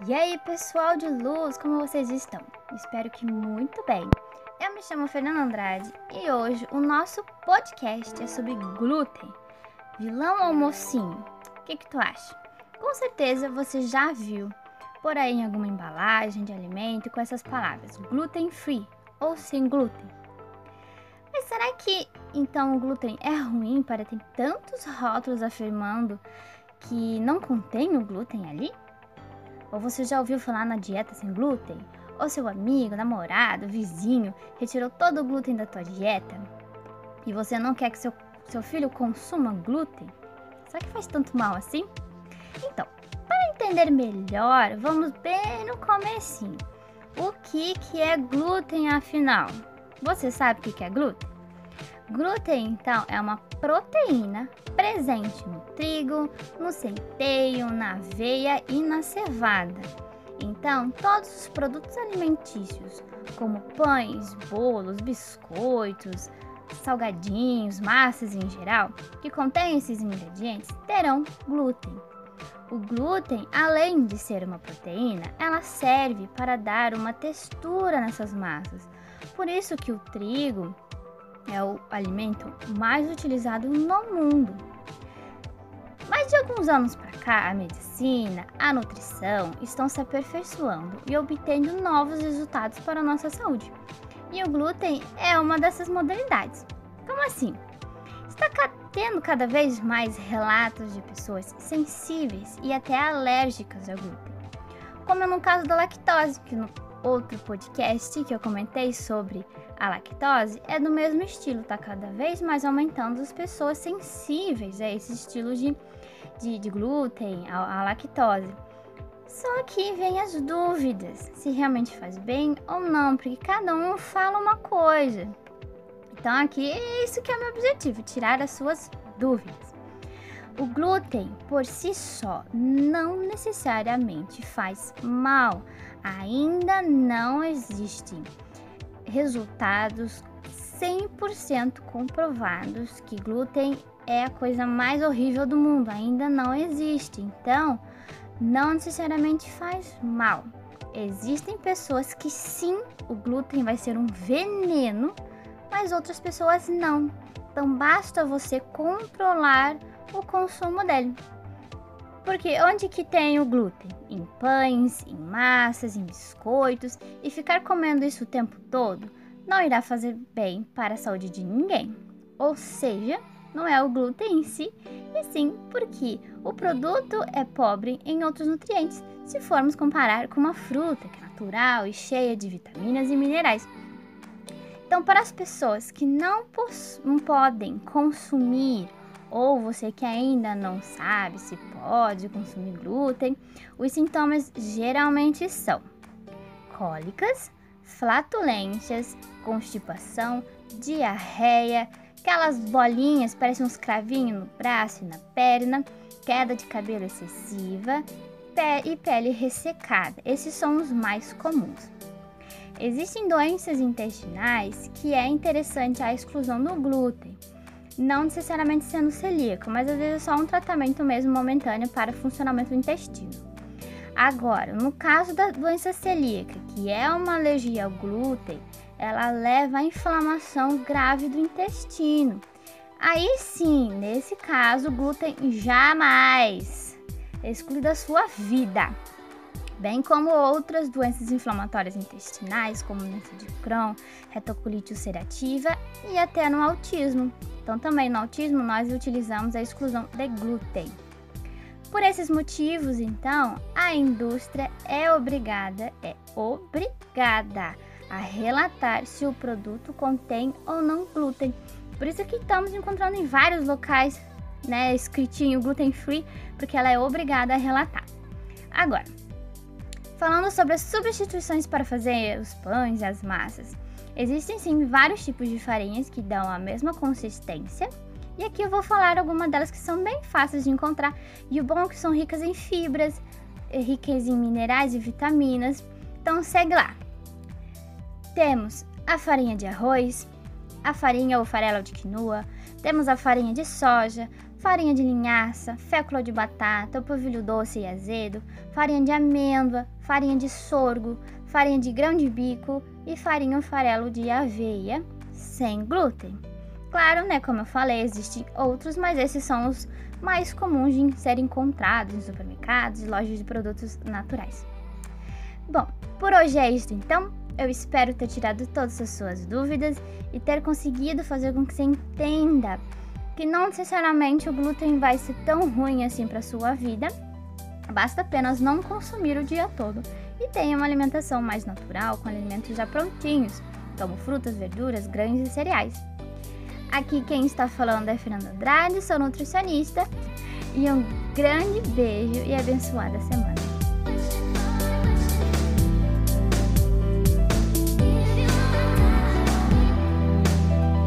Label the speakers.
Speaker 1: E aí, pessoal de luz, como vocês estão? Espero que muito bem. Eu me chamo Fernanda Andrade e hoje o nosso podcast é sobre glúten. Vilão ou mocinho? O que, que tu acha? Com certeza você já viu por aí em alguma embalagem de alimento com essas palavras gluten free ou sem glúten. Mas será que então o glúten é ruim para ter tantos rótulos afirmando que não contém o glúten ali? Ou você já ouviu falar na dieta sem glúten? Ou seu amigo, namorado, vizinho retirou todo o glúten da tua dieta? E você não quer que seu, seu filho consuma glúten? Será que faz tanto mal assim? Então, para entender melhor, vamos bem no comecinho. O que, que é glúten afinal? Você sabe o que é glúten? Glúten, então, é uma proteína presente no trigo, no centeio, na aveia e na cevada. Então, todos os produtos alimentícios, como pães, bolos, biscoitos, salgadinhos, massas em geral, que contêm esses ingredientes, terão glúten. O glúten, além de ser uma proteína, ela serve para dar uma textura nessas massas. Por isso que o trigo é o alimento mais utilizado no mundo. Mas de alguns anos para cá, a medicina, a nutrição estão se aperfeiçoando e obtendo novos resultados para a nossa saúde. E o glúten é uma dessas modalidades. Como assim? Está tendo cada vez mais relatos de pessoas sensíveis e até alérgicas ao glúten. Como no caso da lactose, que outro podcast que eu comentei sobre a lactose é do mesmo estilo, tá cada vez mais aumentando as pessoas sensíveis a esse estilo de, de, de glúten, a, a lactose. Só que vem as dúvidas se realmente faz bem ou não, porque cada um fala uma coisa. Então aqui é isso que é o meu objetivo, tirar as suas dúvidas. O glúten por si só não necessariamente faz mal. Ainda não existem resultados 100% comprovados que glúten é a coisa mais horrível do mundo. Ainda não existe. Então, não necessariamente faz mal. Existem pessoas que sim, o glúten vai ser um veneno, mas outras pessoas não. Então basta você controlar o consumo dele. Porque onde que tem o glúten? Em pães, em massas, em biscoitos e ficar comendo isso o tempo todo não irá fazer bem para a saúde de ninguém. Ou seja, não é o glúten em si, e sim porque o produto é pobre em outros nutrientes, se formos comparar com uma fruta que é natural e cheia de vitaminas e minerais. Então, para as pessoas que não, não podem consumir ou você que ainda não sabe se pode consumir glúten, os sintomas geralmente são cólicas, flatulências, constipação, diarreia, aquelas bolinhas, parecem uns cravinhos no braço e na perna, queda de cabelo excessiva e pele ressecada. Esses são os mais comuns. Existem doenças intestinais que é interessante a exclusão do glúten não necessariamente sendo celíaco, mas às vezes é só um tratamento mesmo momentâneo para o funcionamento do intestino. Agora, no caso da doença celíaca, que é uma alergia ao glúten, ela leva à inflamação grave do intestino. Aí sim, nesse caso, o glúten jamais exclui da sua vida bem como outras doenças inflamatórias intestinais, como doença de Crohn, retocolite ulcerativa e até no autismo. Então, também no autismo, nós utilizamos a exclusão de glúten. Por esses motivos, então, a indústria é obrigada, é obrigada a relatar se o produto contém ou não glúten. Por isso que estamos encontrando em vários locais, né, escritinho gluten free, porque ela é obrigada a relatar. Agora, Falando sobre as substituições para fazer os pães e as massas, existem sim vários tipos de farinhas que dão a mesma consistência. E aqui eu vou falar algumas delas que são bem fáceis de encontrar. E o bom é que são ricas em fibras, ricas em minerais e vitaminas. Então segue lá. Temos a farinha de arroz, a farinha ou farelo de quinoa, temos a farinha de soja, farinha de linhaça, fécula de batata, polvilho doce e azedo, farinha de amêndoa, farinha de sorgo, farinha de grão de bico e farinha ou farelo de aveia sem glúten. Claro, né, como eu falei, existem outros, mas esses são os mais comuns de serem encontrados em supermercados e lojas de produtos naturais. Bom, por hoje é isso então. Eu espero ter tirado todas as suas dúvidas e ter conseguido fazer com que você entenda que não necessariamente o glúten vai ser tão ruim assim para sua vida. Basta apenas não consumir o dia todo e tenha uma alimentação mais natural, com alimentos já prontinhos, como frutas, verduras, grãos e cereais. Aqui quem está falando é Fernanda Andrade, sou nutricionista e um grande beijo e abençoada semana.